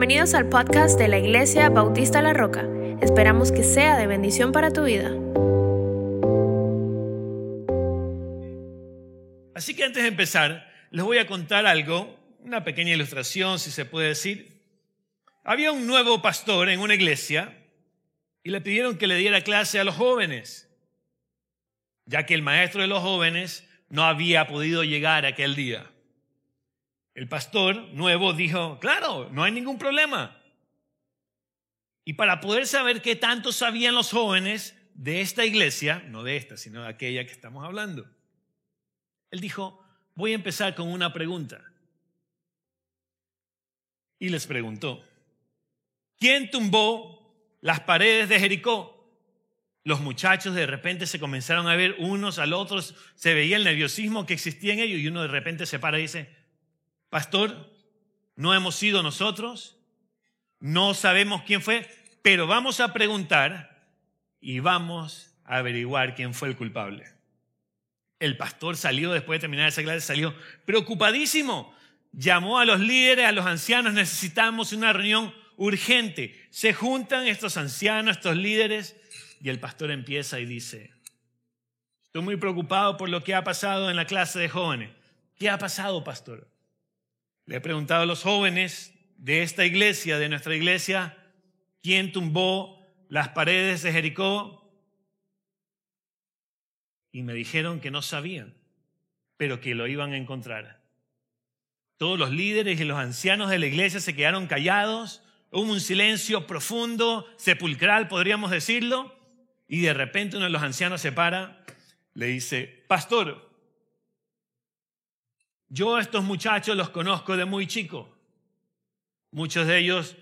Bienvenidos al podcast de la Iglesia Bautista La Roca. Esperamos que sea de bendición para tu vida. Así que antes de empezar, les voy a contar algo, una pequeña ilustración, si se puede decir. Había un nuevo pastor en una iglesia y le pidieron que le diera clase a los jóvenes, ya que el maestro de los jóvenes no había podido llegar aquel día. El pastor nuevo dijo, claro, no hay ningún problema. Y para poder saber qué tanto sabían los jóvenes de esta iglesia, no de esta, sino de aquella que estamos hablando, él dijo, voy a empezar con una pregunta. Y les preguntó, ¿quién tumbó las paredes de Jericó? Los muchachos de repente se comenzaron a ver unos al otros, se veía el nerviosismo que existía en ellos y uno de repente se para y dice, pastor, no hemos sido nosotros, no sabemos quién fue, pero vamos a preguntar y vamos a averiguar quién fue el culpable. El pastor salió después de terminar esa clase, salió preocupadísimo. Llamó a los líderes, a los ancianos, necesitamos una reunión urgente. Se juntan estos ancianos, estos líderes, y el pastor empieza y dice, estoy muy preocupado por lo que ha pasado en la clase de jóvenes. ¿Qué ha pasado, pastor? Le he preguntado a los jóvenes de esta iglesia, de nuestra iglesia, quién tumbó las paredes de Jericó. Y me dijeron que no sabían, pero que lo iban a encontrar. Todos los líderes y los ancianos de la iglesia se quedaron callados. Hubo un silencio profundo, sepulcral, podríamos decirlo. Y de repente uno de los ancianos se para, le dice, pastor, yo a estos muchachos los conozco de muy chico. Muchos de ellos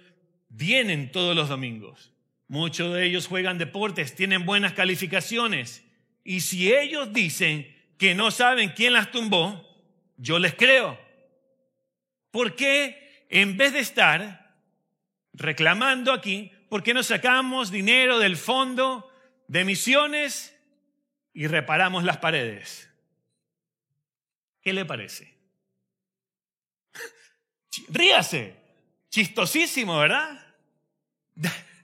vienen todos los domingos. Muchos de ellos juegan deportes, tienen buenas calificaciones. Y si ellos dicen que no saben quién las tumbó, yo les creo. ¿Por qué en vez de estar reclamando aquí, por qué no sacamos dinero del fondo de misiones y reparamos las paredes? ¿Qué le parece? Ríase, chistosísimo, ¿verdad?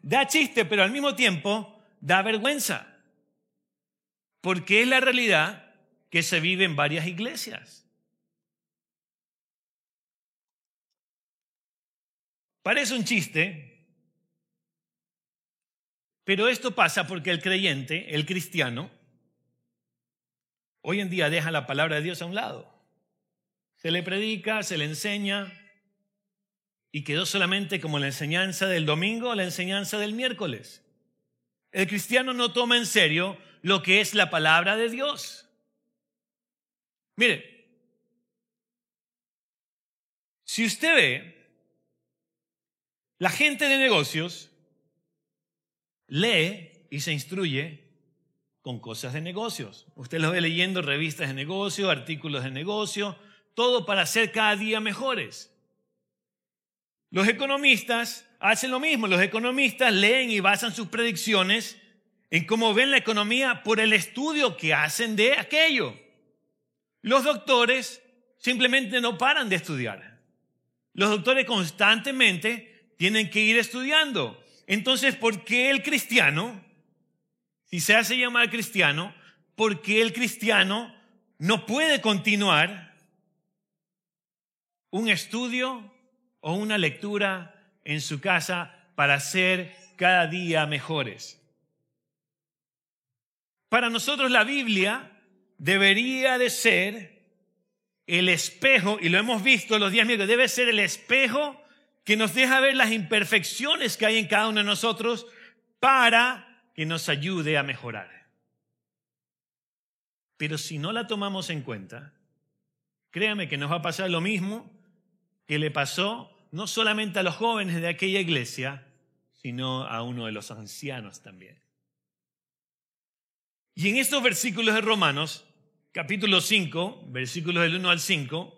Da, chiste, pero al mismo tiempo da vergüenza. Porque es la realidad que se vive en varias iglesias. Parece un chiste, pero esto pasa porque el creyente, el cristiano, hoy en día deja la palabra de Dios a un lado. Se le predica, se le enseña, y quedó solamente como la enseñanza del domingo o la enseñanza del miércoles. El cristiano no toma en serio lo que es la palabra de Dios. Mire, si usted ve, la gente de negocios lee y se instruye con cosas de negocios. Usted lo ve leyendo revistas de negocio, artículos de negocio, todo para ser cada día mejores. Los economistas hacen lo mismo. Los economistas leen y basan sus predicciones en cómo ven la economía por el estudio que hacen de aquello. Los doctores simplemente no paran de estudiar. Los doctores constantemente tienen que ir estudiando. Entonces, ¿por qué el cristiano, si se hace llamar cristiano, por qué el cristiano no puede continuar un estudio o una lectura en su casa para ser cada día mejores. Para nosotros la Biblia debería de ser el espejo, y lo hemos visto los días miércoles, debe ser el espejo que nos deja ver las imperfecciones que hay en cada uno de nosotros para que nos ayude a mejorar. Pero si no la tomamos en cuenta, créame que nos va a pasar lo mismo que le pasó no solamente a los jóvenes de aquella iglesia, sino a uno de los ancianos también. Y en estos versículos de Romanos, capítulo 5, versículos del 1 al 5,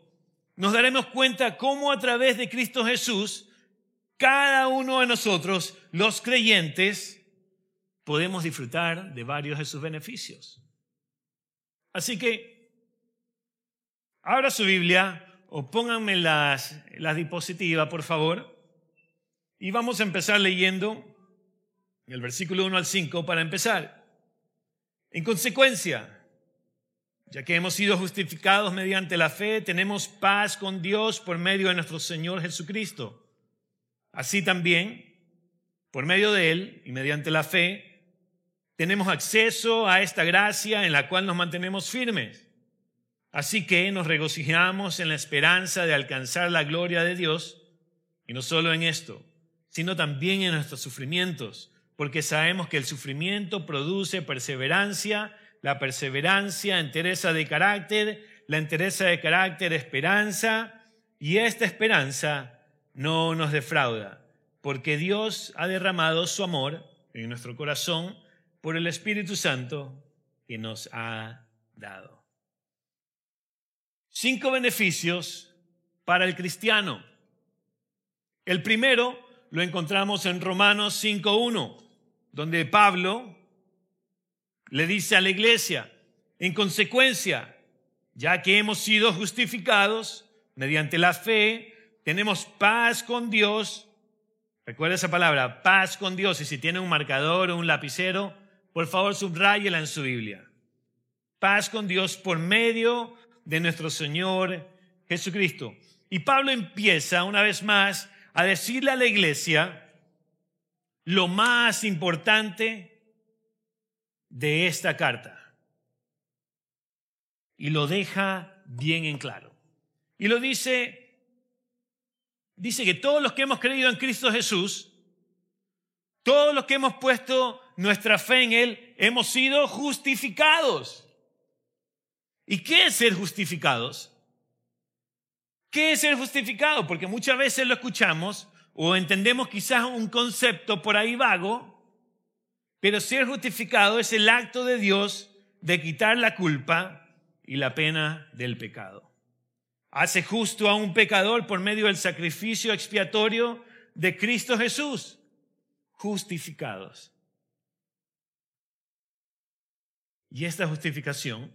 nos daremos cuenta cómo a través de Cristo Jesús, cada uno de nosotros, los creyentes, podemos disfrutar de varios de sus beneficios. Así que, abra su Biblia o pónganme las, las diapositivas, por favor. Y vamos a empezar leyendo el versículo 1 al 5 para empezar. En consecuencia, ya que hemos sido justificados mediante la fe, tenemos paz con Dios por medio de nuestro Señor Jesucristo. Así también, por medio de Él y mediante la fe, tenemos acceso a esta gracia en la cual nos mantenemos firmes. Así que nos regocijamos en la esperanza de alcanzar la gloria de Dios, y no solo en esto, sino también en nuestros sufrimientos, porque sabemos que el sufrimiento produce perseverancia, la perseverancia, entereza de carácter, la entereza de carácter, esperanza, y esta esperanza no nos defrauda, porque Dios ha derramado su amor en nuestro corazón por el Espíritu Santo que nos ha dado. Cinco beneficios para el cristiano. El primero lo encontramos en Romanos 5.1, donde Pablo le dice a la iglesia, en consecuencia, ya que hemos sido justificados mediante la fe, tenemos paz con Dios. Recuerda esa palabra, paz con Dios. Y si tiene un marcador o un lapicero, por favor subrayela en su Biblia. Paz con Dios por medio de nuestro Señor Jesucristo. Y Pablo empieza una vez más a decirle a la iglesia lo más importante de esta carta. Y lo deja bien en claro. Y lo dice, dice que todos los que hemos creído en Cristo Jesús, todos los que hemos puesto nuestra fe en Él, hemos sido justificados. ¿Y qué es ser justificados? ¿Qué es ser justificado? Porque muchas veces lo escuchamos o entendemos quizás un concepto por ahí vago pero ser justificado es el acto de Dios de quitar la culpa y la pena del pecado. Hace justo a un pecador por medio del sacrificio expiatorio de Cristo Jesús. Justificados. Y esta justificación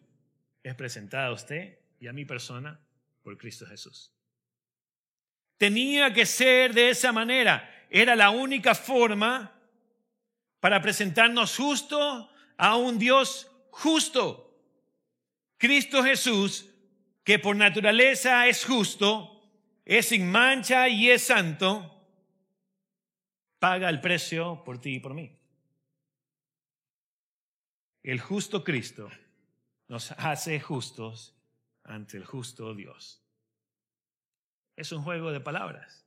es presentada a usted y a mi persona por Cristo Jesús. Tenía que ser de esa manera. Era la única forma para presentarnos justo a un Dios justo. Cristo Jesús, que por naturaleza es justo, es sin mancha y es santo, paga el precio por ti y por mí. El justo Cristo nos hace justos ante el justo Dios. Es un juego de palabras.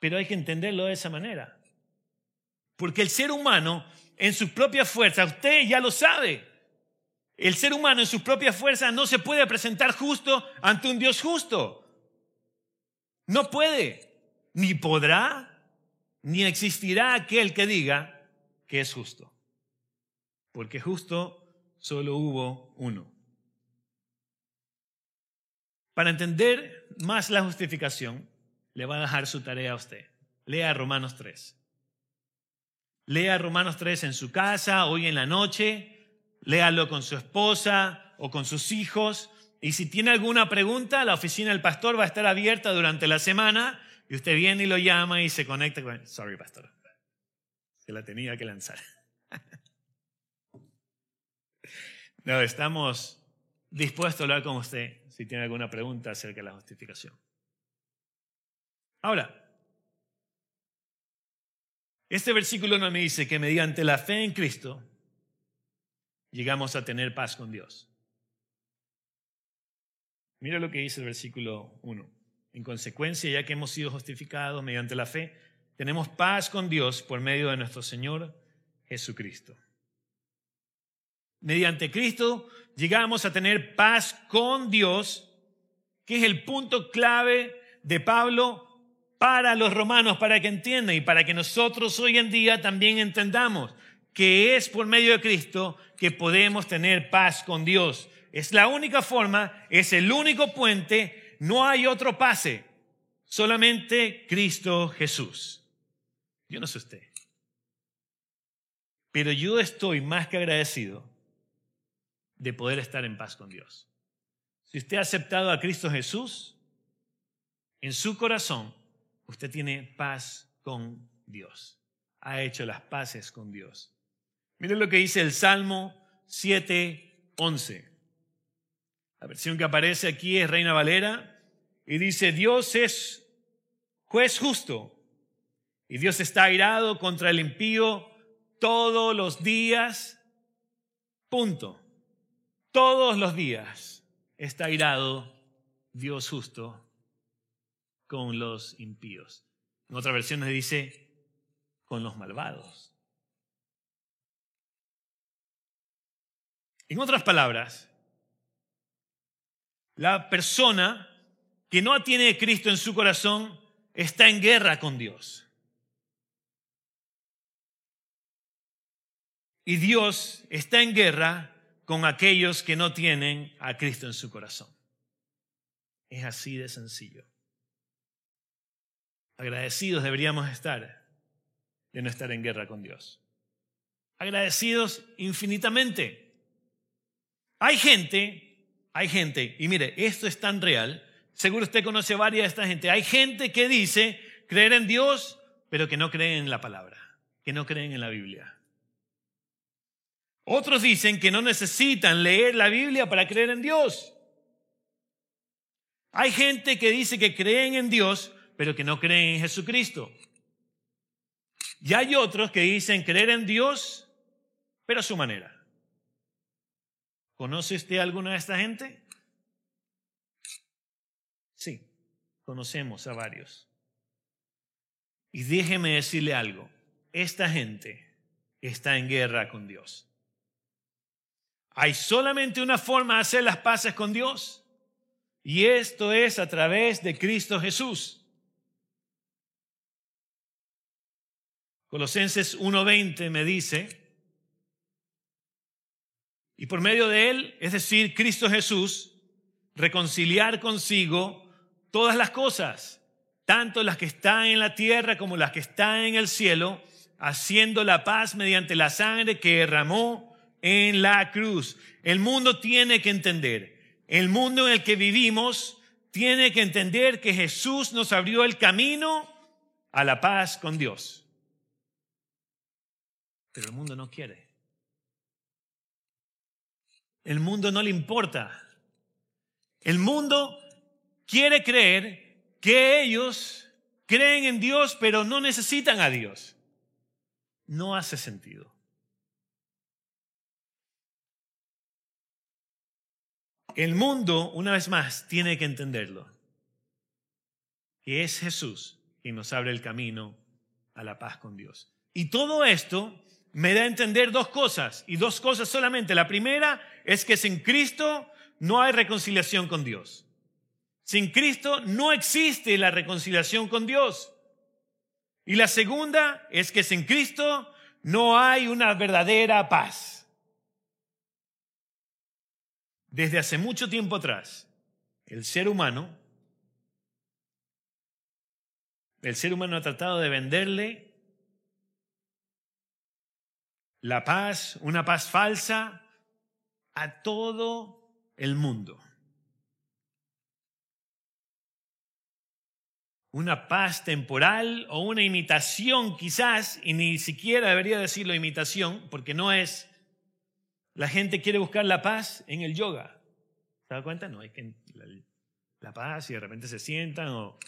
Pero hay que entenderlo de esa manera. Porque el ser humano, en su propia fuerza, usted ya lo sabe, el ser humano en su propia fuerza no se puede presentar justo ante un Dios justo. No puede, ni podrá, ni existirá aquel que diga que es justo. Porque justo solo hubo uno. Para entender más la justificación, le va a dejar su tarea a usted. Lea Romanos 3. Lea Romanos 3 en su casa, hoy en la noche, léalo con su esposa o con sus hijos. Y si tiene alguna pregunta, la oficina del pastor va a estar abierta durante la semana y usted viene y lo llama y se conecta con... Sorry, pastor. Se la tenía que lanzar. No, estamos dispuestos a hablar con usted si tiene alguna pregunta acerca de la justificación. Ahora, este versículo no me dice que mediante la fe en Cristo llegamos a tener paz con Dios. Mira lo que dice el versículo 1. En consecuencia, ya que hemos sido justificados mediante la fe, tenemos paz con Dios por medio de nuestro Señor Jesucristo. Mediante Cristo llegamos a tener paz con Dios, que es el punto clave de Pablo para los romanos, para que entiendan y para que nosotros hoy en día también entendamos que es por medio de Cristo que podemos tener paz con Dios. Es la única forma, es el único puente, no hay otro pase, solamente Cristo Jesús. Yo no sé usted, pero yo estoy más que agradecido de poder estar en paz con Dios. Si usted ha aceptado a Cristo Jesús en su corazón, usted tiene paz con Dios. Ha hecho las paces con Dios. Miren lo que dice el Salmo 7, 11. La versión que aparece aquí es Reina Valera y dice, Dios es juez justo y Dios está airado contra el impío todos los días. Punto. Todos los días está airado Dios justo con los impíos. En otra versión dice, con los malvados. En otras palabras, la persona que no tiene Cristo en su corazón está en guerra con Dios. Y Dios está en guerra con aquellos que no tienen a Cristo en su corazón. Es así de sencillo. Agradecidos deberíamos estar de no estar en guerra con Dios. Agradecidos infinitamente. Hay gente, hay gente, y mire, esto es tan real, seguro usted conoce varias de esta gente, hay gente que dice creer en Dios, pero que no creen en la palabra, que no creen en la Biblia. Otros dicen que no necesitan leer la Biblia para creer en Dios. Hay gente que dice que creen en Dios, pero que no creen en Jesucristo. Y hay otros que dicen creer en Dios, pero a su manera. ¿Conoce usted alguna de esta gente? Sí, conocemos a varios. Y déjeme decirle algo, esta gente está en guerra con Dios. Hay solamente una forma de hacer las paces con Dios. Y esto es a través de Cristo Jesús. Colosenses 1.20 me dice, y por medio de él, es decir, Cristo Jesús, reconciliar consigo todas las cosas, tanto las que están en la tierra como las que están en el cielo, haciendo la paz mediante la sangre que derramó en la cruz. El mundo tiene que entender, el mundo en el que vivimos tiene que entender que Jesús nos abrió el camino a la paz con Dios. Pero el mundo no quiere. El mundo no le importa. El mundo quiere creer que ellos creen en Dios, pero no necesitan a Dios. No hace sentido. El mundo, una vez más, tiene que entenderlo. Que es Jesús quien nos abre el camino a la paz con Dios. Y todo esto me da a entender dos cosas, y dos cosas solamente. La primera es que sin Cristo no hay reconciliación con Dios. Sin Cristo no existe la reconciliación con Dios. Y la segunda es que sin Cristo no hay una verdadera paz. Desde hace mucho tiempo atrás, el ser humano, el ser humano ha tratado de venderle la paz, una paz falsa, a todo el mundo. Una paz temporal o una imitación quizás, y ni siquiera debería decirlo imitación, porque no es la gente quiere buscar la paz en el yoga. ¿Se da cuenta? No, hay que la, paz y de repente se sientan o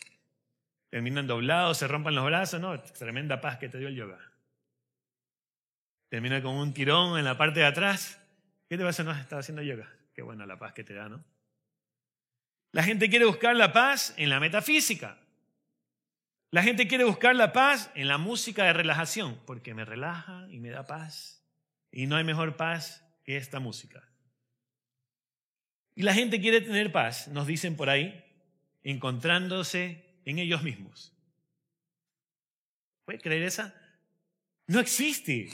terminan doblados, se rompan los brazos. No, tremenda paz que te dio el yoga. Termina con un tirón en la parte de atrás. ¿Qué te pasa? No, estás haciendo yoga. Qué buena la paz que te da, ¿no? La gente quiere buscar la paz en la metafísica. La gente quiere buscar la paz en la música de relajación, porque me relaja y me da paz. Y no hay mejor paz esta música. Y la gente quiere tener paz, nos dicen por ahí, encontrándose en ellos mismos. ¿Puede creer esa? No existe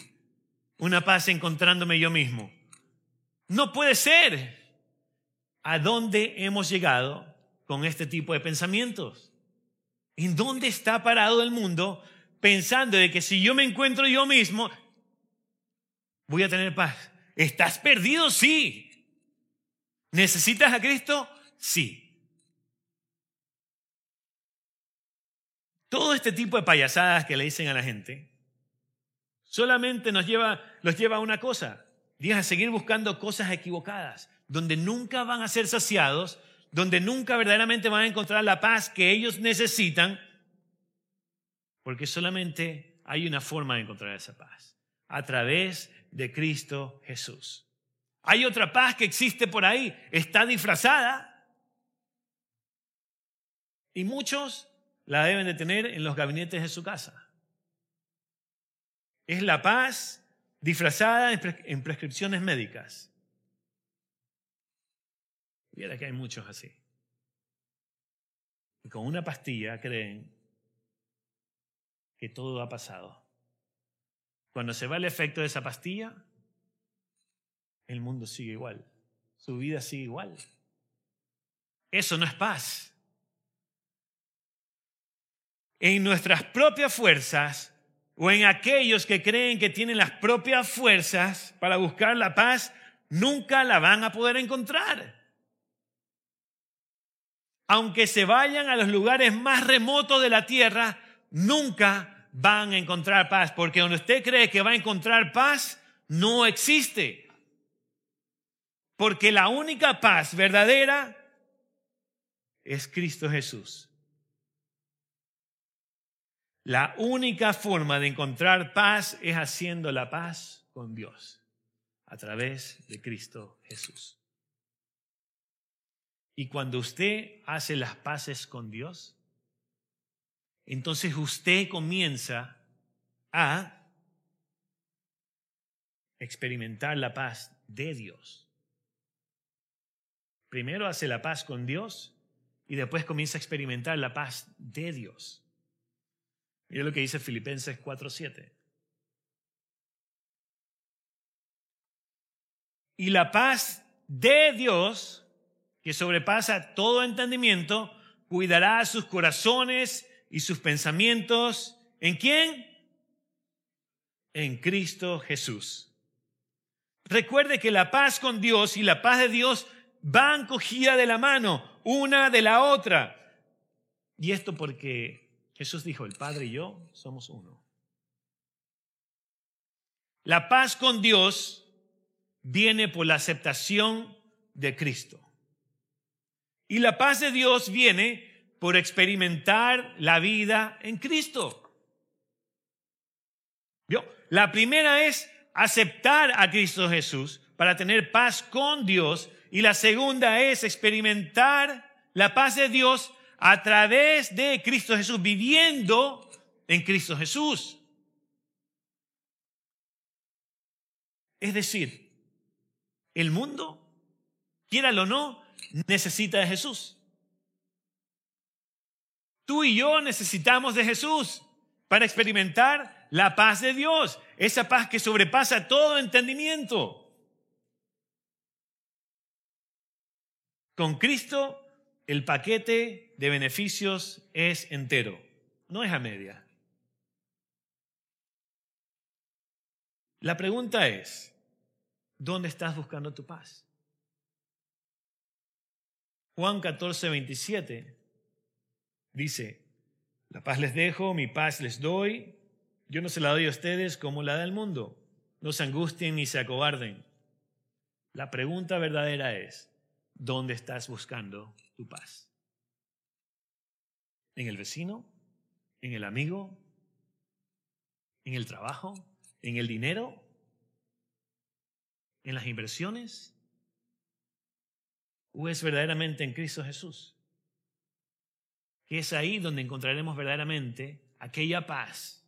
una paz encontrándome yo mismo. No puede ser. ¿A dónde hemos llegado con este tipo de pensamientos? ¿En dónde está parado el mundo pensando de que si yo me encuentro yo mismo, voy a tener paz? ¿Estás perdido? Sí. ¿Necesitas a Cristo? Sí. todo este tipo de payasadas que le dicen a la gente solamente nos lleva, los lleva a una cosa, y a seguir buscando cosas equivocadas, donde nunca van a ser saciados, donde nunca verdaderamente van a encontrar la paz que ellos necesitan, porque solamente hay una forma de encontrar esa paz, a través de Cristo Jesús. Hay otra paz que existe por ahí, está disfrazada, y muchos la deben de tener en los gabinetes de su casa. Es la paz disfrazada en prescripciones médicas. Mira que hay muchos así. Y con una pastilla creen que todo ha pasado. Cuando se va el efecto de esa pastilla, el mundo sigue igual. Su vida sigue igual. Eso no es paz en nuestras propias fuerzas o en aquellos que creen que tienen las propias fuerzas para buscar la paz, nunca la van a poder encontrar. Aunque se vayan a los lugares más remotos de la tierra, nunca van a encontrar paz, porque donde usted cree que va a encontrar paz, no existe. Porque la única paz verdadera es Cristo Jesús. La única forma de encontrar paz es haciendo la paz con Dios a través de Cristo Jesús. Y cuando usted hace las paces con Dios, entonces usted comienza a experimentar la paz de Dios. Primero hace la paz con Dios y después comienza a experimentar la paz de Dios. Mira lo que dice Filipenses 4:7. Y la paz de Dios, que sobrepasa todo entendimiento, cuidará sus corazones y sus pensamientos. ¿En quién? En Cristo Jesús. Recuerde que la paz con Dios y la paz de Dios van cogida de la mano, una de la otra. Y esto porque Jesús dijo, el Padre y yo somos uno. La paz con Dios viene por la aceptación de Cristo. Y la paz de Dios viene por experimentar la vida en Cristo. ¿Vio? La primera es aceptar a Cristo Jesús para tener paz con Dios y la segunda es experimentar la paz de Dios a través de Cristo Jesús, viviendo en Cristo Jesús. Es decir, el mundo, quiéralo o no, necesita de Jesús. Tú y yo necesitamos de Jesús para experimentar la paz de Dios, esa paz que sobrepasa todo entendimiento. Con Cristo el paquete de beneficios es entero, no es a media. La pregunta es, ¿dónde estás buscando tu paz? Juan 14, 27 dice, la paz les dejo, mi paz les doy, yo no se la doy a ustedes como la del mundo, no se angustien ni se acobarden. La pregunta verdadera es, ¿dónde estás buscando tu paz? ¿En el vecino? ¿En el amigo? ¿En el trabajo? ¿En el dinero? ¿En las inversiones? ¿O es verdaderamente en Cristo Jesús? Que es ahí donde encontraremos verdaderamente aquella paz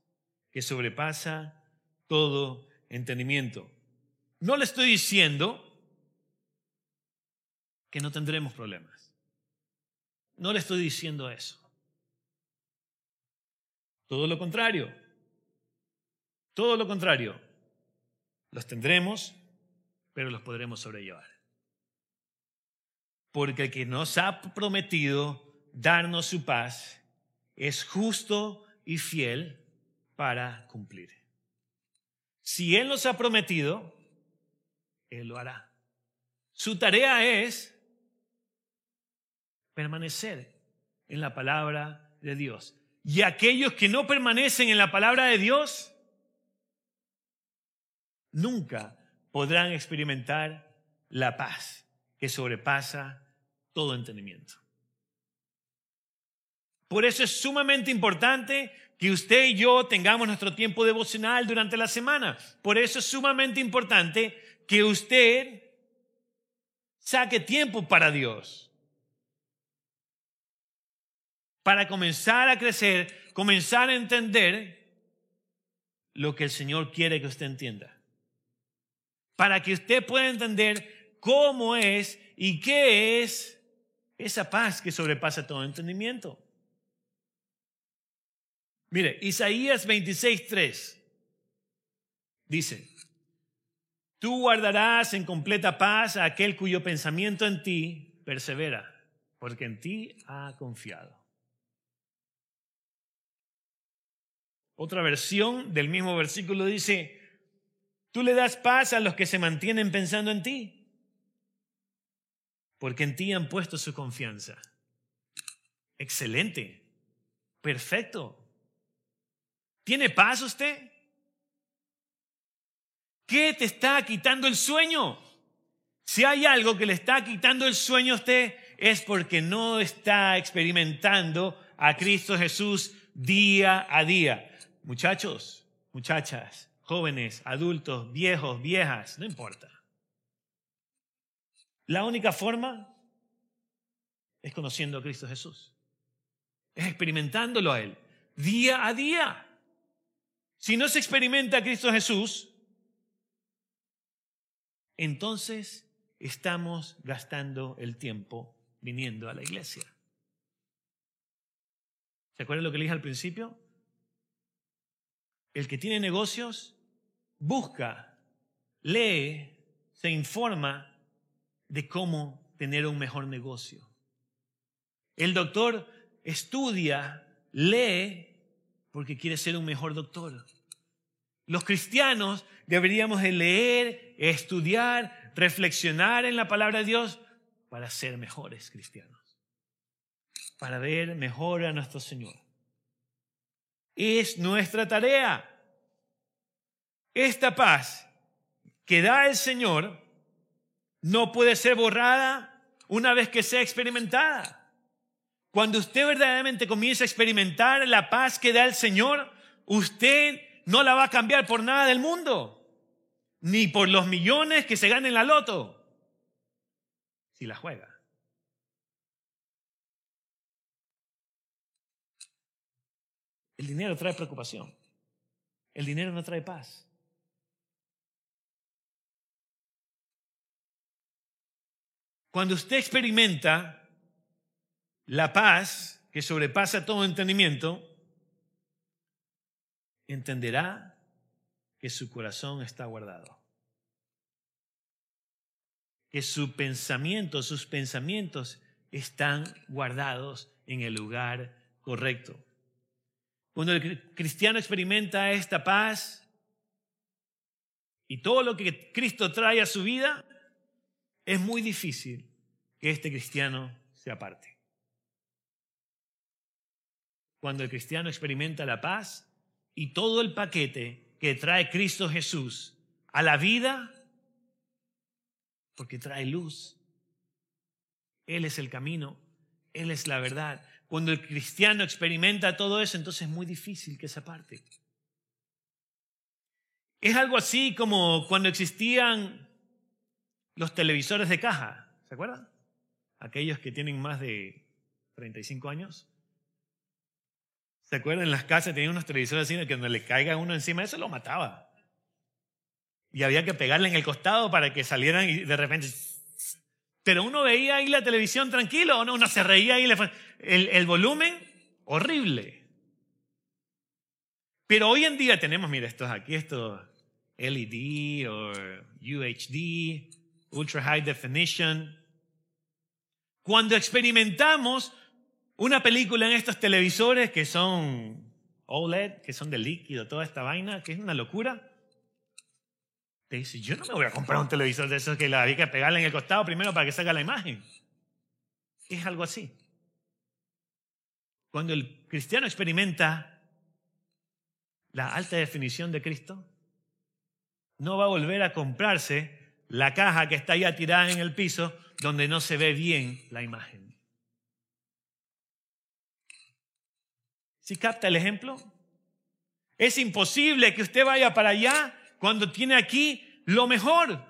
que sobrepasa todo entendimiento. No le estoy diciendo que no tendremos problemas. No le estoy diciendo eso. Todo lo contrario. Todo lo contrario. Los tendremos, pero los podremos sobrellevar. Porque el que nos ha prometido darnos su paz es justo y fiel para cumplir. Si Él nos ha prometido, Él lo hará. Su tarea es permanecer en la palabra de Dios Y aquellos que no permanecen en la palabra de Dios, nunca podrán experimentar la paz que sobrepasa todo entendimiento. Por eso es sumamente importante que usted y yo tengamos nuestro tiempo devocional durante la semana. Por eso es sumamente importante que usted saque tiempo para Dios. Para comenzar a crecer, comenzar a entender lo que el Señor quiere que usted entienda. Para que usted pueda entender cómo es y qué es esa paz que sobrepasa todo entendimiento. Mire, Isaías 26.3 dice, tú guardarás en completa paz a aquel cuyo pensamiento en ti persevera, porque en ti ha confiado. Otra versión del mismo versículo dice, tú le das paz a los que se mantienen pensando en ti, porque en ti han puesto su confianza. Excelente, perfecto. ¿Tiene paz usted? ¿Qué te está quitando el sueño? Si hay algo que le está quitando el sueño a usted es porque no está experimentando a Cristo Jesús día a día. Muchachos, muchachas, jóvenes, adultos, viejos, viejas, no importa. La única forma es conociendo a Cristo Jesús. Es experimentándolo a Él día a día. Si no se experimenta a Cristo Jesús, entonces estamos gastando el tiempo viniendo a la iglesia. ¿Se acuerdan lo que le dije al principio? El que tiene negocios busca, lee, se informa de cómo tener un mejor negocio. El doctor estudia, lee porque quiere ser un mejor doctor. Los cristianos deberíamos de leer, estudiar, reflexionar en la palabra de Dios para ser mejores cristianos, para ver mejor a nuestro Señor. Es nuestra tarea. Esta paz que da el Señor no puede ser borrada una vez que sea experimentada. Cuando usted verdaderamente comienza a experimentar la paz que da el Señor, usted no la va a cambiar por nada del mundo, ni por los millones que se ganen en la loto, si la juega. El dinero trae preocupación. El dinero no trae paz. Cuando usted experimenta la paz que sobrepasa todo entendimiento, entenderá que su corazón está guardado. Que su pensamiento, sus pensamientos están guardados en el lugar correcto. Cuando el cristiano experimenta esta paz y todo lo que Cristo trae a su vida, es muy difícil que este cristiano se aparte. Cuando el cristiano experimenta la paz y todo el paquete que trae Cristo Jesús a la vida, porque trae luz. Él es el camino, Él es la verdad. Cuando el cristiano experimenta todo eso, entonces es muy difícil que se aparte. Es algo así como cuando existían los televisores de caja, ¿se acuerdan? Aquellos que tienen más de 35 años. ¿Se acuerdan? En las casas tenían unos televisores así que cuando le caiga uno encima, eso lo mataba. Y había que pegarle en el costado para que salieran y de repente... Pero uno veía ahí la televisión tranquilo, no, uno se reía ahí, el, el volumen horrible. Pero hoy en día tenemos, mira, estos aquí, estos LED o UHD, Ultra High Definition. Cuando experimentamos una película en estos televisores que son OLED, que son de líquido, toda esta vaina, que es una locura. Te dice, yo no me voy a comprar un televisor de esos que la hay que pegarle en el costado primero para que salga la imagen. Es algo así. cuando el cristiano experimenta la alta definición de Cristo, no va a volver a comprarse la caja que está ya tirada en el piso donde no se ve bien la imagen. ¿Sí capta el ejemplo? Es imposible que usted vaya para allá cuando tiene aquí lo mejor.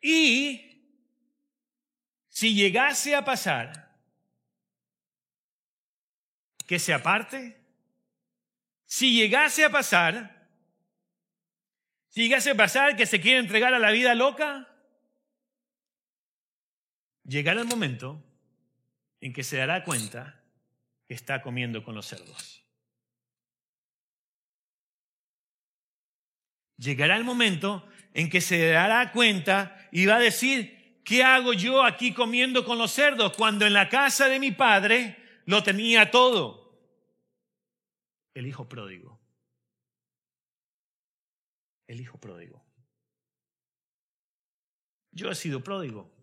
Y si llegase a pasar que se aparte, si llegase a pasar, si llegase a pasar que se quiere entregar a la vida loca, llegará el momento en que se dará cuenta está comiendo con los cerdos. Llegará el momento en que se dará cuenta y va a decir, ¿qué hago yo aquí comiendo con los cerdos cuando en la casa de mi padre lo tenía todo? El hijo pródigo. El hijo pródigo. Yo he sido pródigo.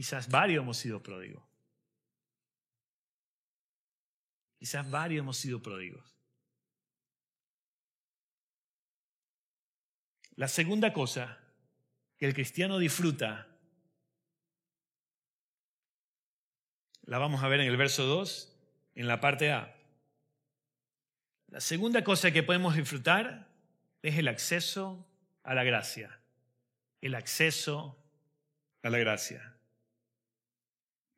Quizás varios hemos sido pródigos. Quizás varios hemos sido pródigos. La segunda cosa que el cristiano disfruta, la vamos a ver en el verso 2, en la parte A. La segunda cosa que podemos disfrutar es el acceso a la gracia. El acceso a la gracia.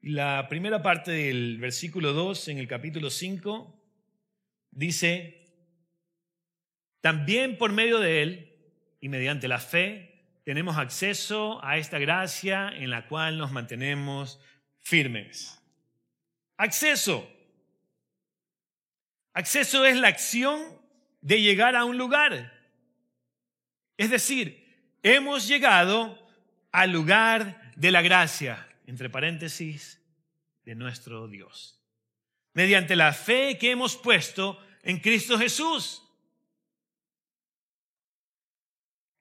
La primera parte del versículo 2 en el capítulo 5 dice, también por medio de él y mediante la fe tenemos acceso a esta gracia en la cual nos mantenemos firmes. Acceso. Acceso es la acción de llegar a un lugar. Es decir, hemos llegado al lugar de la gracia entre paréntesis, de nuestro Dios. Mediante la fe que hemos puesto en Cristo Jesús.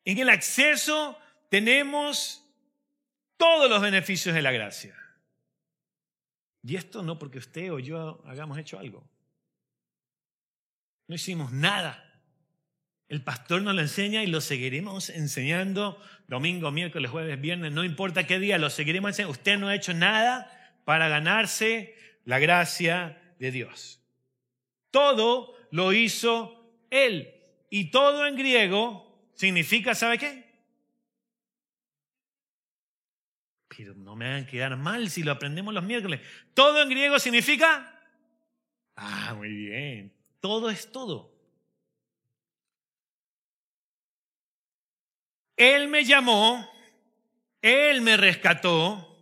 En el acceso tenemos todos los beneficios de la gracia. Y esto no porque usted o yo hagamos hecho algo. No hicimos nada. El pastor nos lo enseña y lo seguiremos enseñando domingo, miércoles, jueves, viernes, no importa qué día, lo seguiremos enseñando. Usted no ha hecho nada para ganarse la gracia de Dios. Todo lo hizo Él. Y todo en griego significa, ¿sabe qué? Pero no me hagan quedar mal si lo aprendemos los miércoles. Todo en griego significa... Ah, muy bien. Todo es todo. Él me llamó, Él me rescató,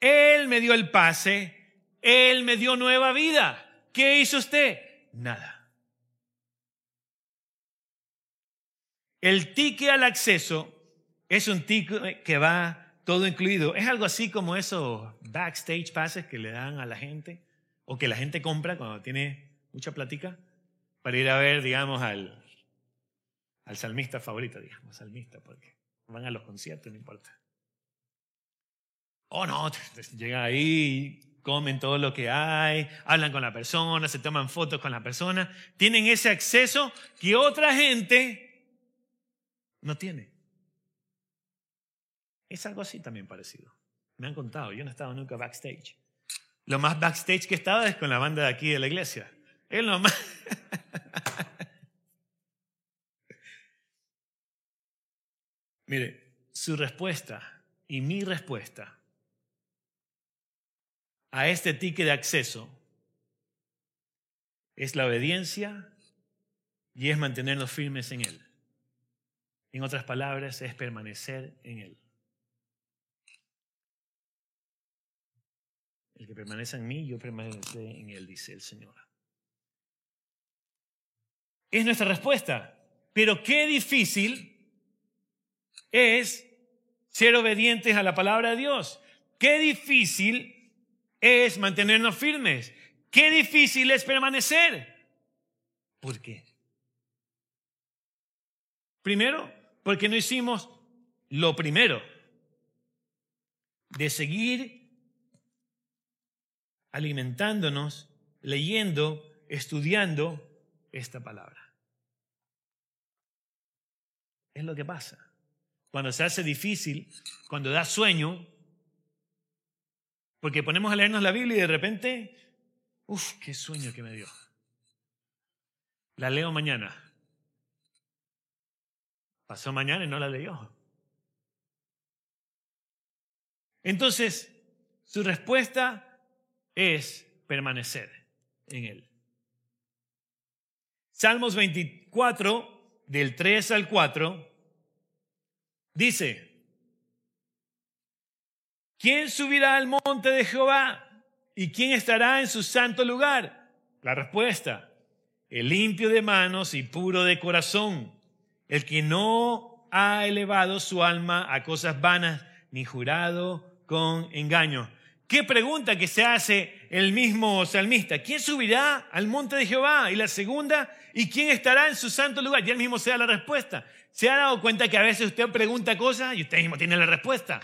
Él me dio el pase, Él me dio nueva vida. ¿Qué hizo usted? Nada. El ticket al acceso es un ticket que va todo incluido. Es algo así como esos backstage passes que le dan a la gente o que la gente compra cuando tiene mucha plática para ir a ver, digamos, al, al salmista favorito, digamos, salmista, porque van a los conciertos, no importa. Oh, no, llegan ahí, comen todo lo que hay, hablan con la persona, se toman fotos con la persona, tienen ese acceso que otra gente no tiene. Es algo así también parecido. Me han contado, yo no he estado nunca backstage. Lo más backstage que he estado es con la banda de aquí de la iglesia. Es lo más... Mire, su respuesta y mi respuesta a este ticket de acceso es la obediencia y es mantenernos firmes en Él. En otras palabras, es permanecer en Él. El que permanece en mí, yo permaneceré en Él, dice el Señor. Es nuestra respuesta. Pero qué difícil es ser obedientes a la palabra de Dios. Qué difícil es mantenernos firmes. Qué difícil es permanecer. ¿Por qué? Primero, porque no hicimos lo primero. de seguir alimentándonos, leyendo, estudiando esta palabra. Es lo que pasa. Cuando se hace difícil, cuando da sueño, porque ponemos a leernos la Biblia y de repente, uff, qué sueño que me dio. La leo mañana. Pasó mañana y no la leyó. Entonces, su respuesta es permanecer en Él. Salmos 24, del 3 al 4, dice, ¿quién subirá al monte de Jehová? ¿Y quién estará en su santo lugar? La respuesta, el limpio de manos y puro de corazón, el que no ha elevado su alma a cosas vanas, ni jurado con engaño. ¿Qué pregunta que se hace el mismo salmista? ¿Quién subirá al monte de Jehová? Y la segunda, ¿y quién estará en su santo lugar? Y él mismo se da la respuesta. ¿Se ha dado cuenta que a veces usted pregunta cosas y usted mismo tiene la respuesta?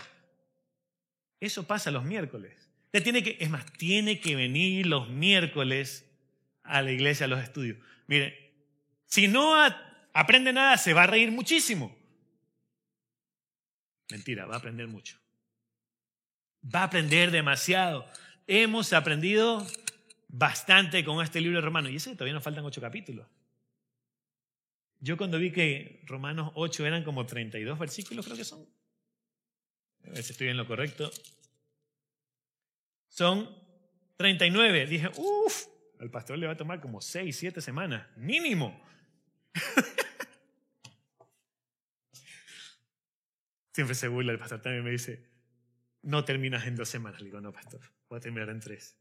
Eso pasa los miércoles. Tiene que, es más, tiene que venir los miércoles a la iglesia, a los estudios. Mire, si no aprende nada, se va a reír muchísimo. Mentira, va a aprender mucho. Va a aprender demasiado. Hemos aprendido bastante con este libro de Romanos. Y ese todavía nos faltan ocho capítulos. Yo cuando vi que Romanos 8 eran como 32 versículos, creo que son. A ver si estoy en lo correcto. Son 39. Dije, uff, al pastor le va a tomar como 6, 7 semanas, mínimo. Siempre se burla el pastor también me dice, no terminas en dos semanas. Le digo, no, pastor, voy a terminar en tres.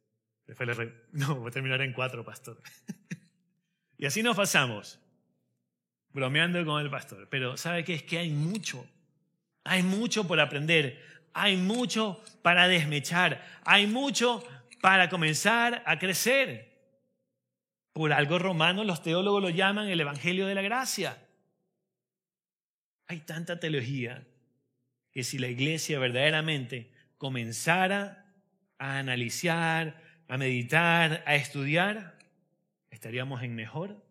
Después le re... no, voy a terminar en cuatro, pastor. y así nos pasamos, bromeando con el pastor. Pero ¿sabe qué? Es que hay mucho, hay mucho por aprender, hay mucho para desmechar, hay mucho para comenzar a crecer. Por algo romano los teólogos lo llaman el Evangelio de la Gracia. Hay tanta teología que si la iglesia verdaderamente comenzara a analizar, a meditar, a estudiar, estaríamos en mejor,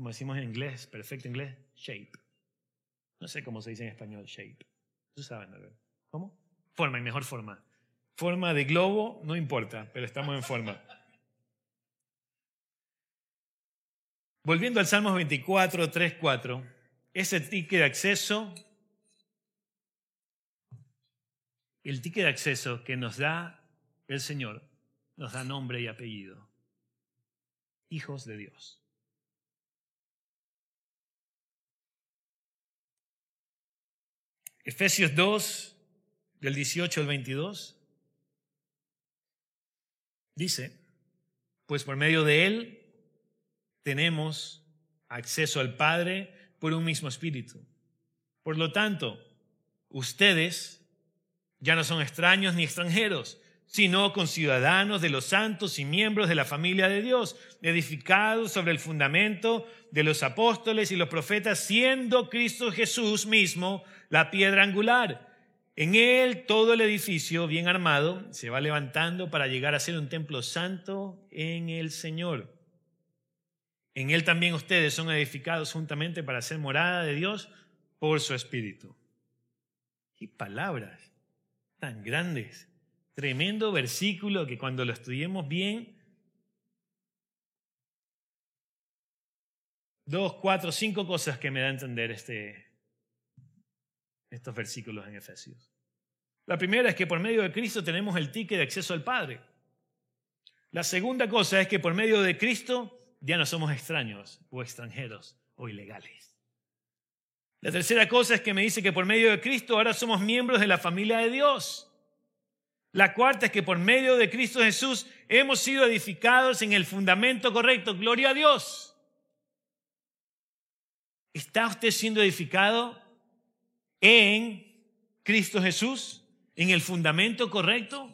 como decimos en inglés, perfecto inglés, shape. No sé cómo se dice en español, shape. Ustedes saben, ¿verdad? ¿Cómo? Forma, en mejor forma. Forma de globo, no importa, pero estamos en forma. Volviendo al Salmos 24, 3, 4, ese ticket de acceso el ticket de acceso que nos da el Señor nos da nombre y apellido. Hijos de Dios. Efesios 2, del 18 al 22, dice, pues por medio de Él tenemos acceso al Padre por un mismo espíritu. Por lo tanto, ustedes ya no son extraños ni extranjeros, sino conciudadanos de los santos y miembros de la familia de Dios, edificados sobre el fundamento de los apóstoles y los profetas, siendo Cristo Jesús mismo la piedra angular. En él todo el edificio bien armado se va levantando para llegar a ser un templo santo en el Señor. En él también ustedes son edificados juntamente para ser morada de Dios por su Espíritu. Y palabras tan grandes. Tremendo versículo que cuando lo estudiemos bien, dos, cuatro, cinco cosas que me da a entender este, estos versículos en Efesios. La primera es que por medio de Cristo tenemos el ticket de acceso al Padre. La segunda cosa es que por medio de Cristo ya no somos extraños o extranjeros o ilegales. La tercera cosa es que me dice que por medio de Cristo ahora somos miembros de la familia de Dios. La cuarta es que por medio de Cristo Jesús hemos sido edificados en el fundamento correcto. Gloria a Dios. ¿Está usted siendo edificado en Cristo Jesús? ¿En el fundamento correcto?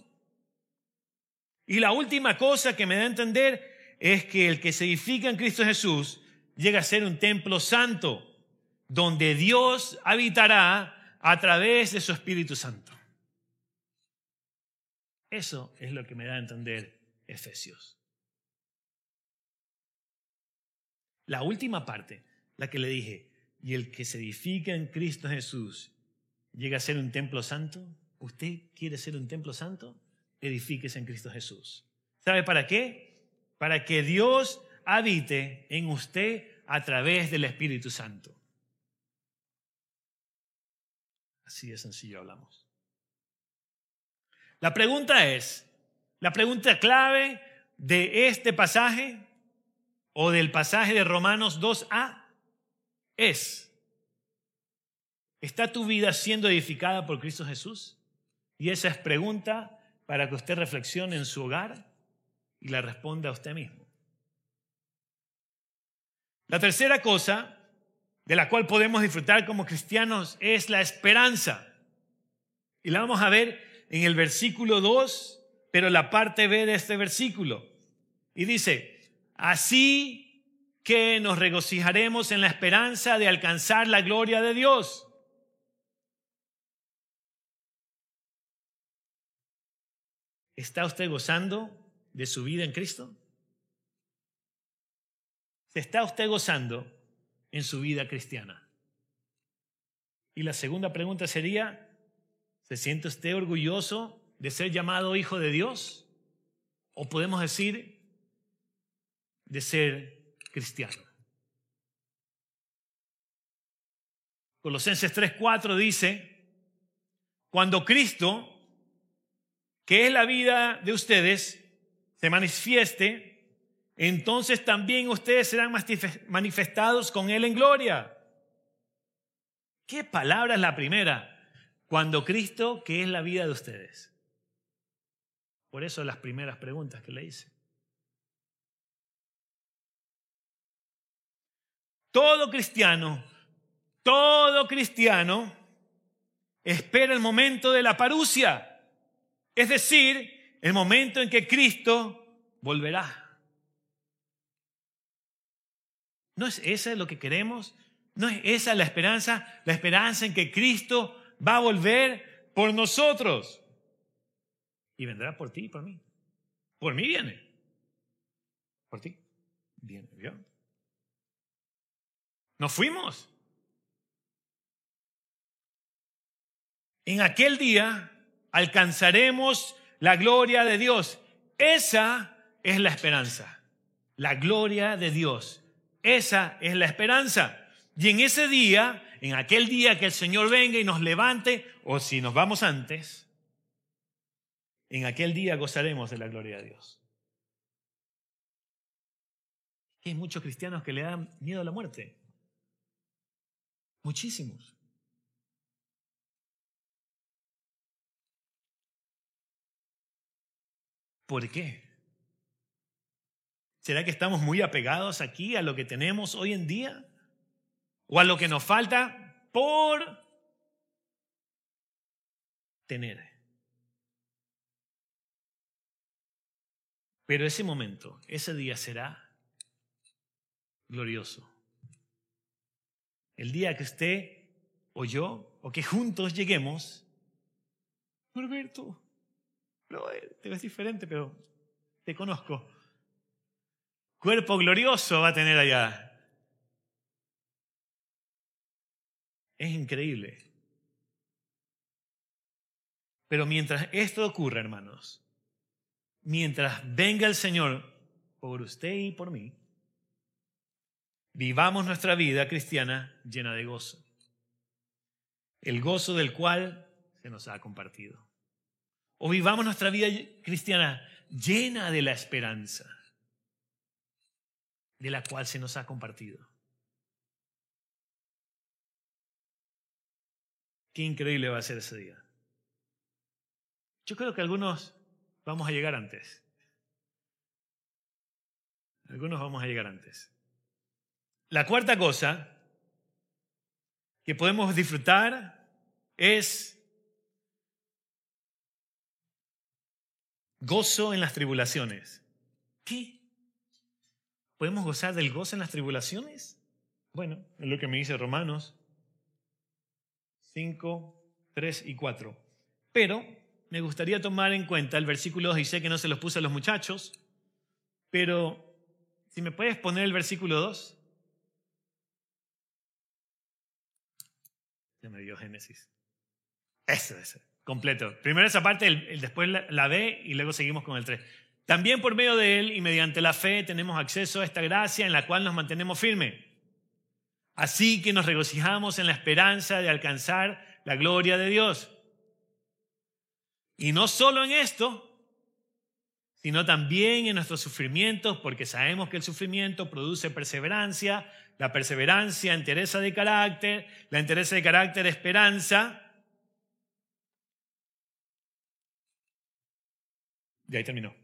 Y la última cosa que me da a entender es que el que se edifica en Cristo Jesús llega a ser un templo santo donde Dios habitará a través de su Espíritu Santo. Eso es lo que me da a entender Efesios. La última parte, la que le dije, y el que se edifica en Cristo Jesús llega a ser un templo santo. ¿Usted quiere ser un templo santo? Edifíquese en Cristo Jesús. ¿Sabe para qué? Para que Dios habite en usted a través del Espíritu Santo. Así de sencillo hablamos. La pregunta es, la pregunta clave de este pasaje o del pasaje de Romanos 2a es, ¿está tu vida siendo edificada por Cristo Jesús? Y esa es pregunta para que usted reflexione en su hogar y la responda a usted mismo. La tercera cosa de la cual podemos disfrutar como cristianos es la esperanza. Y la vamos a ver en el versículo 2, pero la parte B de este versículo. Y dice, así que nos regocijaremos en la esperanza de alcanzar la gloria de Dios. ¿Está usted gozando de su vida en Cristo? ¿Se está usted gozando en su vida cristiana? Y la segunda pregunta sería, ¿se siente usted orgulloso de ser llamado hijo de Dios? ¿O podemos decir de ser cristiano. Colosenses 3:4 dice, cuando Cristo, que es la vida de ustedes, se manifieste, entonces también ustedes serán manifestados con Él en gloria. ¿Qué palabra es la primera? Cuando Cristo, que es la vida de ustedes. Por eso las primeras preguntas que le hice. Todo cristiano, todo cristiano espera el momento de la parucia, es decir, el momento en que Cristo volverá. ¿No es esa lo que queremos? ¿No es esa la esperanza? La esperanza en que Cristo va a volver por nosotros. Y vendrá por ti y por mí. Por mí viene. Por ti. Viene. ¿vio? Nos fuimos. En aquel día alcanzaremos la gloria de Dios. Esa es la esperanza. La gloria de Dios. Esa es la esperanza. Y en ese día, en aquel día que el Señor venga y nos levante, o si nos vamos antes, en aquel día gozaremos de la gloria de Dios. Hay muchos cristianos que le dan miedo a la muerte. Muchísimos. ¿Por qué? ¿Será que estamos muy apegados aquí a lo que tenemos hoy en día? ¿O a lo que nos falta por tener? Pero ese momento, ese día será glorioso. El día que usted o yo, o que juntos lleguemos, Norberto, no, te ves diferente, pero te conozco. Cuerpo glorioso va a tener allá. Es increíble. Pero mientras esto ocurra, hermanos, mientras venga el Señor por usted y por mí, vivamos nuestra vida cristiana llena de gozo. El gozo del cual se nos ha compartido. O vivamos nuestra vida cristiana llena de la esperanza de la cual se nos ha compartido. Qué increíble va a ser ese día. Yo creo que algunos vamos a llegar antes. Algunos vamos a llegar antes. La cuarta cosa que podemos disfrutar es gozo en las tribulaciones. ¿Qué? ¿Podemos gozar del gozo en las tribulaciones? Bueno, es lo que me dice Romanos 5, 3 y 4. Pero me gustaría tomar en cuenta el versículo 2 y sé que no se los puse a los muchachos, pero si me puedes poner el versículo 2. Ya me dio Génesis. Eso, eso. Completo. Primero esa parte, después la, la B y luego seguimos con el 3. También por medio de Él y mediante la fe tenemos acceso a esta gracia en la cual nos mantenemos firmes. Así que nos regocijamos en la esperanza de alcanzar la gloria de Dios. Y no solo en esto, sino también en nuestros sufrimientos, porque sabemos que el sufrimiento produce perseverancia, la perseverancia entereza de carácter, la entereza de carácter esperanza. Y ahí terminó.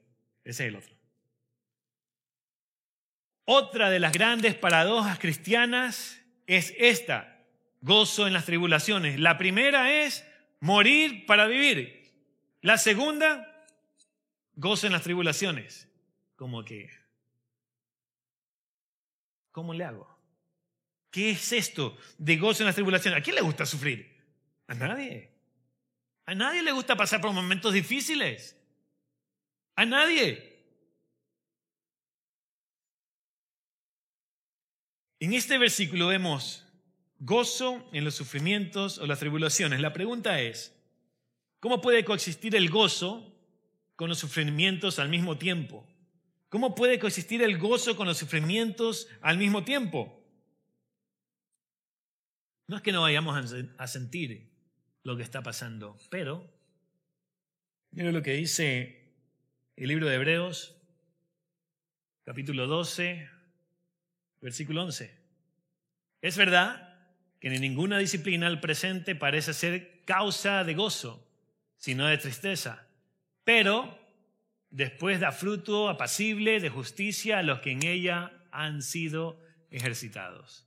Ese es el otro. Otra de las grandes paradojas cristianas es esta, gozo en las tribulaciones. La primera es morir para vivir. La segunda, gozo en las tribulaciones. Como que, ¿cómo le hago? ¿Qué es esto de gozo en las tribulaciones? ¿A quién le gusta sufrir? A nadie. A nadie le gusta pasar por momentos difíciles. A nadie. En este versículo vemos gozo en los sufrimientos o las tribulaciones. La pregunta es, ¿cómo puede coexistir el gozo con los sufrimientos al mismo tiempo? ¿Cómo puede coexistir el gozo con los sufrimientos al mismo tiempo? No es que no vayamos a sentir lo que está pasando, pero mire lo que dice el libro de Hebreos, capítulo 12, versículo 11. Es verdad que en ninguna disciplina el presente parece ser causa de gozo, sino de tristeza, pero después da fruto apacible de justicia a los que en ella han sido ejercitados.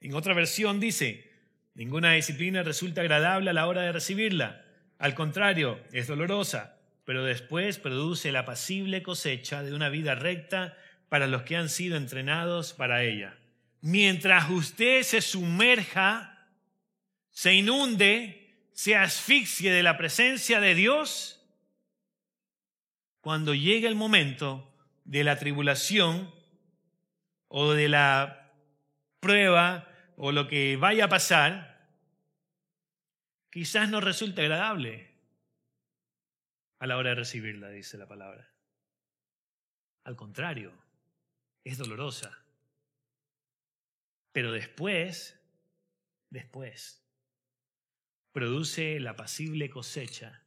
En otra versión dice, ninguna disciplina resulta agradable a la hora de recibirla, al contrario, es dolorosa pero después produce la pasible cosecha de una vida recta para los que han sido entrenados para ella. Mientras usted se sumerja, se inunde, se asfixie de la presencia de Dios, cuando llegue el momento de la tribulación o de la prueba o lo que vaya a pasar, quizás no resulte agradable a la hora de recibirla, dice la palabra. Al contrario, es dolorosa. Pero después, después, produce la pasible cosecha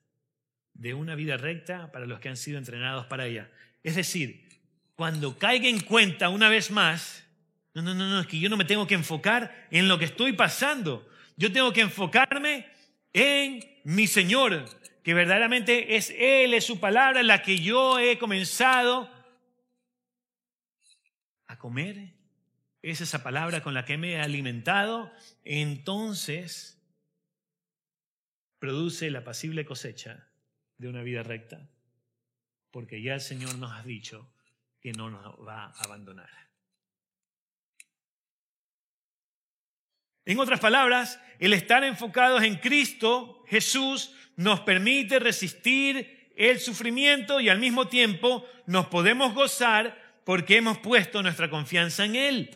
de una vida recta para los que han sido entrenados para ella. Es decir, cuando caiga en cuenta una vez más, no, no, no, no, es que yo no me tengo que enfocar en lo que estoy pasando. Yo tengo que enfocarme en mi Señor, que verdaderamente es Él, es su palabra la que yo he comenzado comer, es esa palabra con la que me he alimentado, entonces produce la pasible cosecha de una vida recta, porque ya el Señor nos ha dicho que no nos va a abandonar. En otras palabras, el estar enfocados en Cristo, Jesús, nos permite resistir el sufrimiento y al mismo tiempo nos podemos gozar porque hemos puesto nuestra confianza en Él.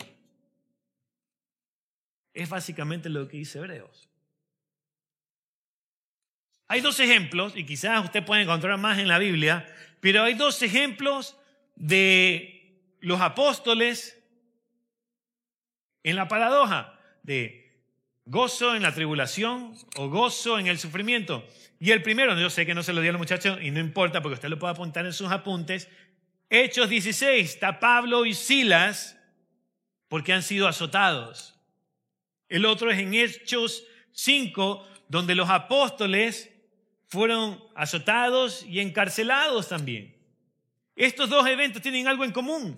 Es básicamente lo que dice Hebreos. Hay dos ejemplos, y quizás usted puede encontrar más en la Biblia, pero hay dos ejemplos de los apóstoles en la paradoja de gozo en la tribulación o gozo en el sufrimiento. Y el primero, yo sé que no se lo dio al muchacho y no importa porque usted lo puede apuntar en sus apuntes. Hechos 16, está Pablo y Silas porque han sido azotados. El otro es en Hechos 5, donde los apóstoles fueron azotados y encarcelados también. Estos dos eventos tienen algo en común.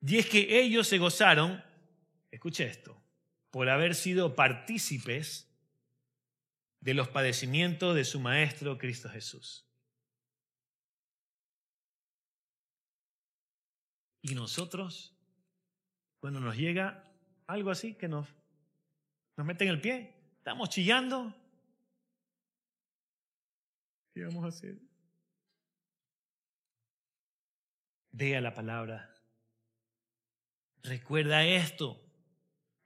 Y es que ellos se gozaron escuche esto, por haber sido partícipes de los padecimientos de su Maestro Cristo Jesús. Y nosotros, cuando nos llega algo así que nos, nos mete en el pie, Estamos chillando. ¿Qué vamos a hacer? Vea la palabra. Recuerda esto.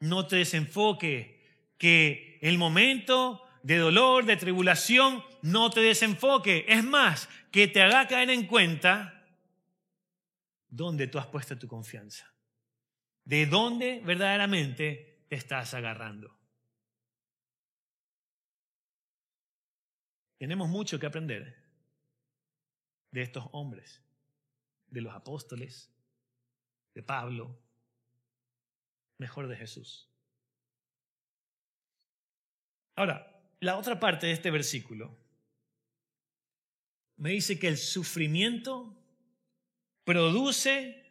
No te desenfoque. Que el momento de dolor, de tribulación, no te desenfoque. Es más, que te haga caer en cuenta dónde tú has puesto tu confianza. De dónde verdaderamente te estás agarrando. Tenemos mucho que aprender de estos hombres, de los apóstoles, de Pablo, mejor de Jesús. Ahora, la otra parte de este versículo me dice que el sufrimiento produce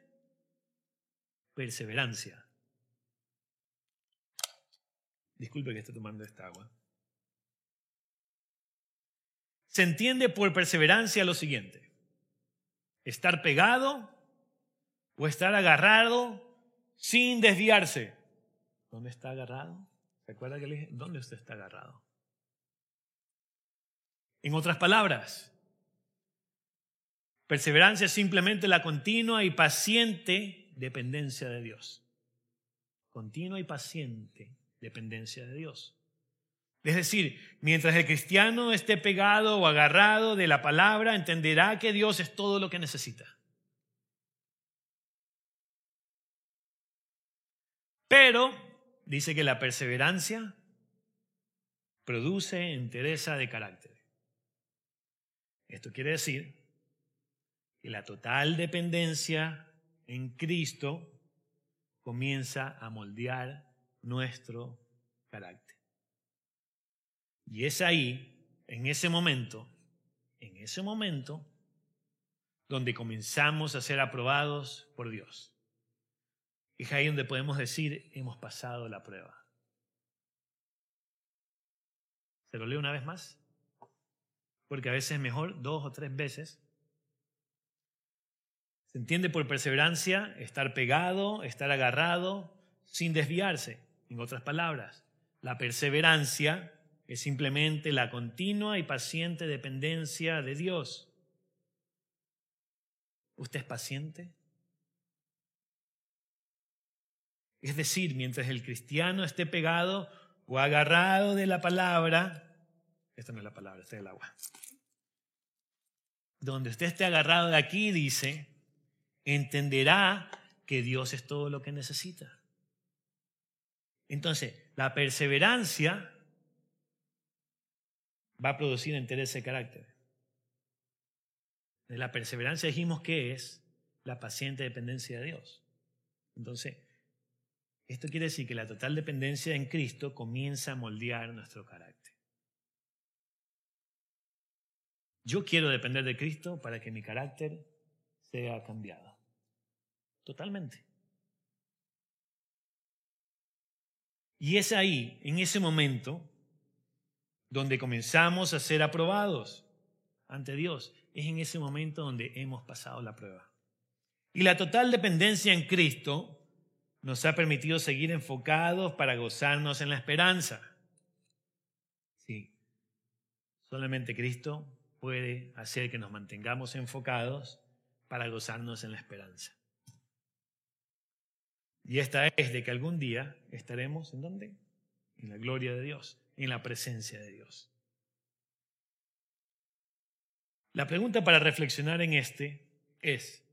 perseverancia. Disculpe que esté tomando esta agua. Se entiende por perseverancia lo siguiente. Estar pegado o estar agarrado sin desviarse. ¿Dónde está agarrado? ¿Se que le dije? ¿Dónde usted está agarrado? En otras palabras, perseverancia es simplemente la continua y paciente dependencia de Dios. Continua y paciente dependencia de Dios. Es decir, mientras el cristiano esté pegado o agarrado de la palabra, entenderá que Dios es todo lo que necesita. Pero dice que la perseverancia produce entereza de carácter. Esto quiere decir que la total dependencia en Cristo comienza a moldear nuestro carácter. Y es ahí, en ese momento, en ese momento, donde comenzamos a ser aprobados por Dios. Es ahí donde podemos decir, hemos pasado la prueba. ¿Se lo leo una vez más? porque a veces es mejor dos o tres veces. Se entiende por perseverancia estar pegado, estar agarrado, sin desviarse. En otras palabras, la perseverancia es simplemente la continua y paciente dependencia de Dios. ¿Usted es paciente? Es decir, mientras el cristiano esté pegado o agarrado de la palabra, esta no es la palabra, esta es el agua. Donde usted esté agarrado de aquí, dice, entenderá que Dios es todo lo que necesita. Entonces, la perseverancia va a producir interés de carácter. De la perseverancia dijimos que es la paciente dependencia de Dios. Entonces, esto quiere decir que la total dependencia en Cristo comienza a moldear nuestro carácter. Yo quiero depender de Cristo para que mi carácter sea cambiado. Totalmente. Y es ahí, en ese momento, donde comenzamos a ser aprobados ante Dios. Es en ese momento donde hemos pasado la prueba. Y la total dependencia en Cristo nos ha permitido seguir enfocados para gozarnos en la esperanza. Sí, solamente Cristo puede hacer que nos mantengamos enfocados para gozarnos en la esperanza. Y esta es de que algún día estaremos en dónde? En la gloria de Dios, en la presencia de Dios. La pregunta para reflexionar en este es,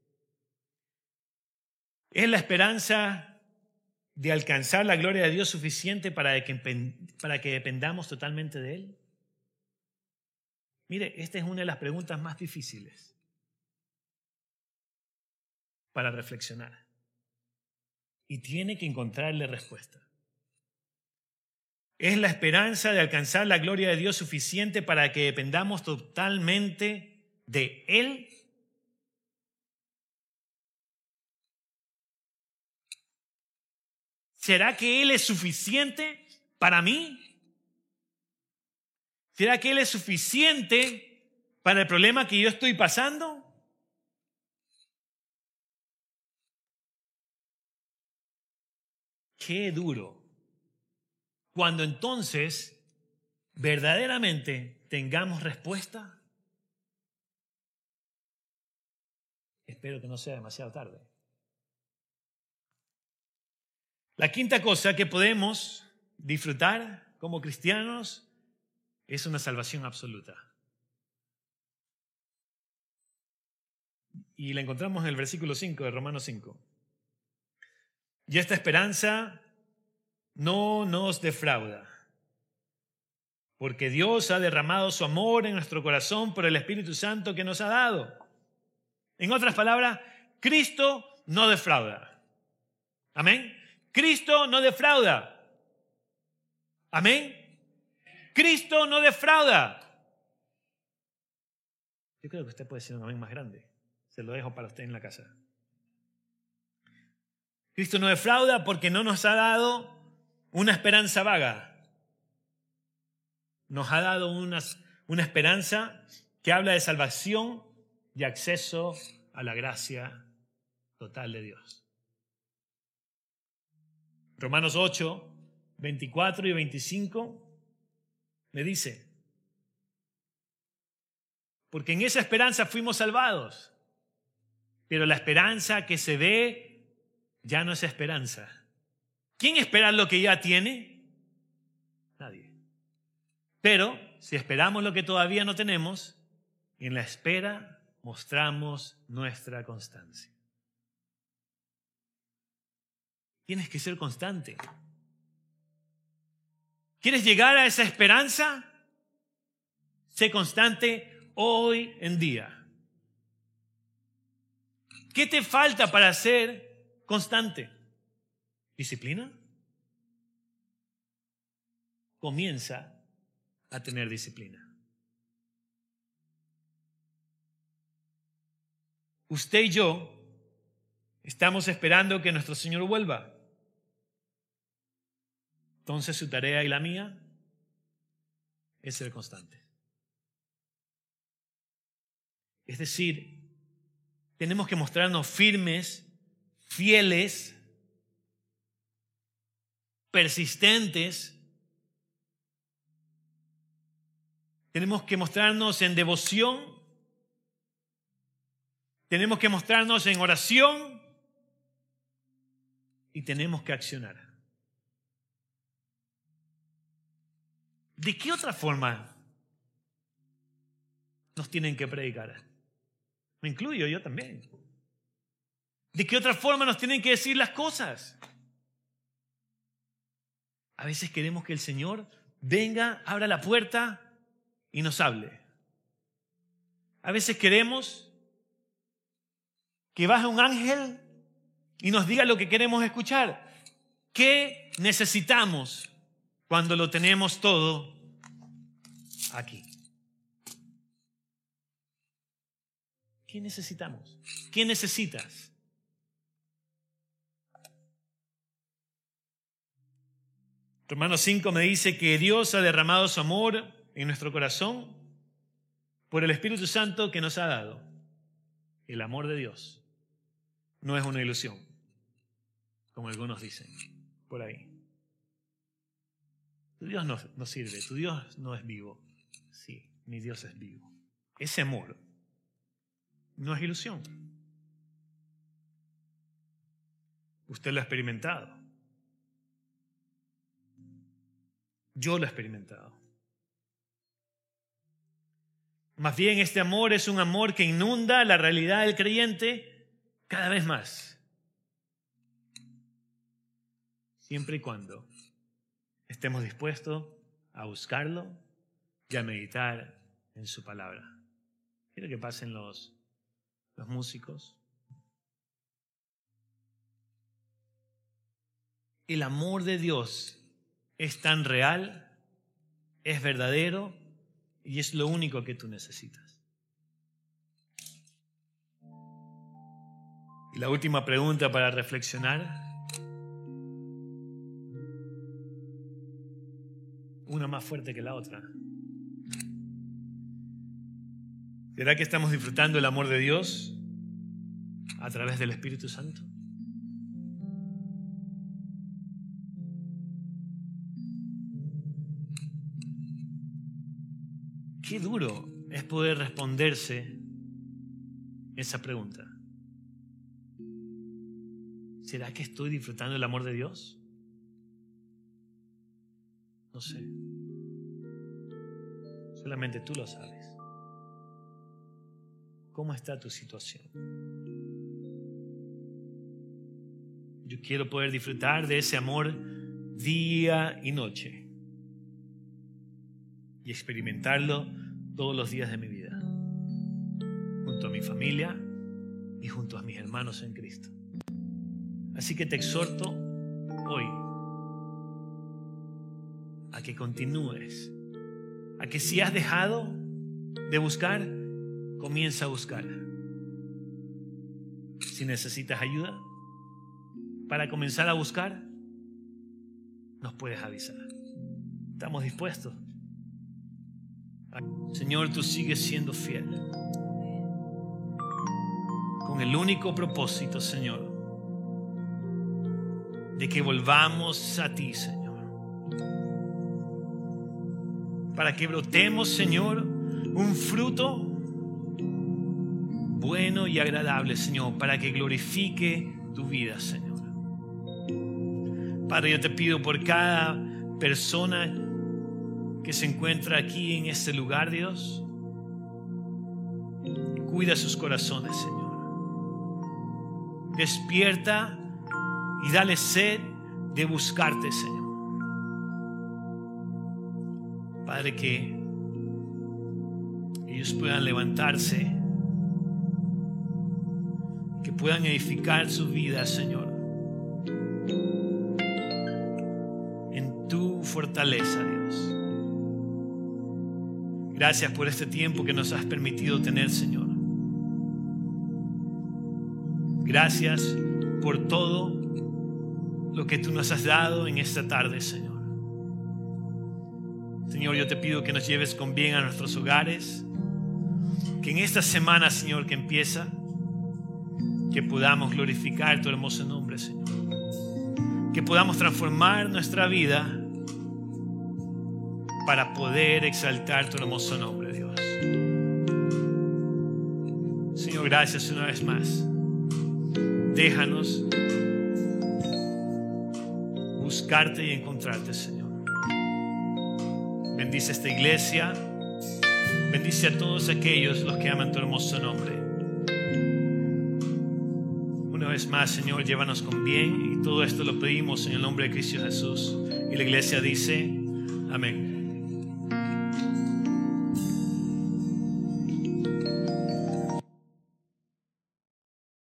¿es la esperanza de alcanzar la gloria de Dios suficiente para que, para que dependamos totalmente de Él? Mire, esta es una de las preguntas más difíciles para reflexionar. Y tiene que encontrarle respuesta. ¿Es la esperanza de alcanzar la gloria de Dios suficiente para que dependamos totalmente de Él? ¿Será que Él es suficiente para mí? ¿Será que Él es suficiente para el problema que yo estoy pasando? Qué duro. Cuando entonces verdaderamente tengamos respuesta, espero que no sea demasiado tarde. La quinta cosa que podemos disfrutar como cristianos es una salvación absoluta. Y la encontramos en el versículo 5 de Romanos 5. Y esta esperanza no nos defrauda, porque Dios ha derramado su amor en nuestro corazón por el Espíritu Santo que nos ha dado. En otras palabras, Cristo no defrauda. Amén. Cristo no defrauda. Amén. Cristo no defrauda. Yo creo que usted puede decir un amén más grande. Se lo dejo para usted en la casa. Cristo no defrauda porque no nos ha dado una esperanza vaga. Nos ha dado una, esperanza que habla de salvación y acceso a la gracia total de Dios. Romanos 8, 24 y 25 me dice, porque en esa esperanza fuimos salvados, pero la esperanza que se ve ya no es esperanza. ¿Quién espera lo que ya tiene? Nadie. Pero si esperamos lo que todavía no tenemos, en la espera mostramos nuestra constancia. Tienes que ser constante. ¿Quieres llegar a esa esperanza? Sé constante hoy en día. ¿Qué te falta para ser constante? ¿Disciplina? Comienza a tener disciplina. Usted y yo estamos esperando que nuestro Señor vuelva. Entonces su tarea y la mía es ser constante. Es decir, tenemos que mostrarnos firmes, fieles, persistentes. Tenemos que mostrarnos en devoción. Tenemos que mostrarnos en oración. Y tenemos que accionar. ¿De qué otra forma nos tienen que predicar? Me incluyo yo también. ¿De qué otra forma nos tienen que decir las cosas? A veces queremos que el Señor venga, abra la puerta y nos hable. A veces queremos que baje un ángel y nos diga lo que queremos escuchar. ¿Qué necesitamos cuando lo tenemos todo aquí. ¿Qué necesitamos? ¿Qué necesitas? Romanos 5 me dice que Dios ha derramado su amor en nuestro corazón por el Espíritu Santo que nos ha dado. El amor de Dios no es una ilusión, como algunos dicen por ahí. Tu Dios no, sirve, tu Dios no es vivo. Sí, mi Dios es vivo. Ese amor no es ilusión. Usted lo ha experimentado. Yo lo he experimentado. Más bien este amor es un amor que inunda la realidad del creyente cada vez más. Siempre y cuando estemos dispuestos a buscarlo y a meditar en su palabra. Quiero que pasen los, los músicos. El amor de Dios es tan real, es verdadero y es lo único que tú necesitas. Y la última pregunta para reflexionar una más fuerte que la otra. ¿Será que estamos disfrutando el amor de Dios a través del Espíritu Santo? Qué duro es poder responderse esa pregunta. ¿Será que estoy disfrutando el amor de Dios? No sé. Solamente tú lo sabes. ¿Cómo está tu situación? Yo quiero poder disfrutar de ese amor día y noche y experimentarlo todos los días de mi vida, junto a mi familia y junto a mis hermanos en Cristo. Así que te exhorto hoy a que continúes, a que si has dejado de buscar, comienza a buscar. Si necesitas ayuda para comenzar a buscar, nos puedes avisar. Estamos dispuestos. Señor, tú sigues siendo fiel. Con el único propósito, Señor, de que volvamos a ti, Señor. Para que brotemos, Señor, un fruto bueno y agradable, Señor, para que glorifique tu vida, Señor. Padre, yo te pido por cada persona que se encuentra aquí en este lugar, Dios, cuida sus corazones, Señor. Despierta y dale sed de buscarte, Señor. Padre, que ellos puedan levantarse, que puedan edificar su vida, Señor, en tu fortaleza, Dios. Gracias por este tiempo que nos has permitido tener, Señor. Gracias por todo lo que tú nos has dado en esta tarde, Señor. Señor, yo te pido que nos lleves con bien a nuestros hogares, que en esta semana, Señor, que empieza, que podamos glorificar tu hermoso nombre, Señor. Que podamos transformar nuestra vida para poder exaltar tu hermoso nombre, Dios. Señor, gracias una vez más. Déjanos buscarte y encontrarte, Señor. Bendice esta iglesia. Bendice a todos aquellos los que aman tu hermoso nombre. Una vez más, Señor, llévanos con bien y todo esto lo pedimos en el nombre de Cristo Jesús. Y la iglesia dice, amén.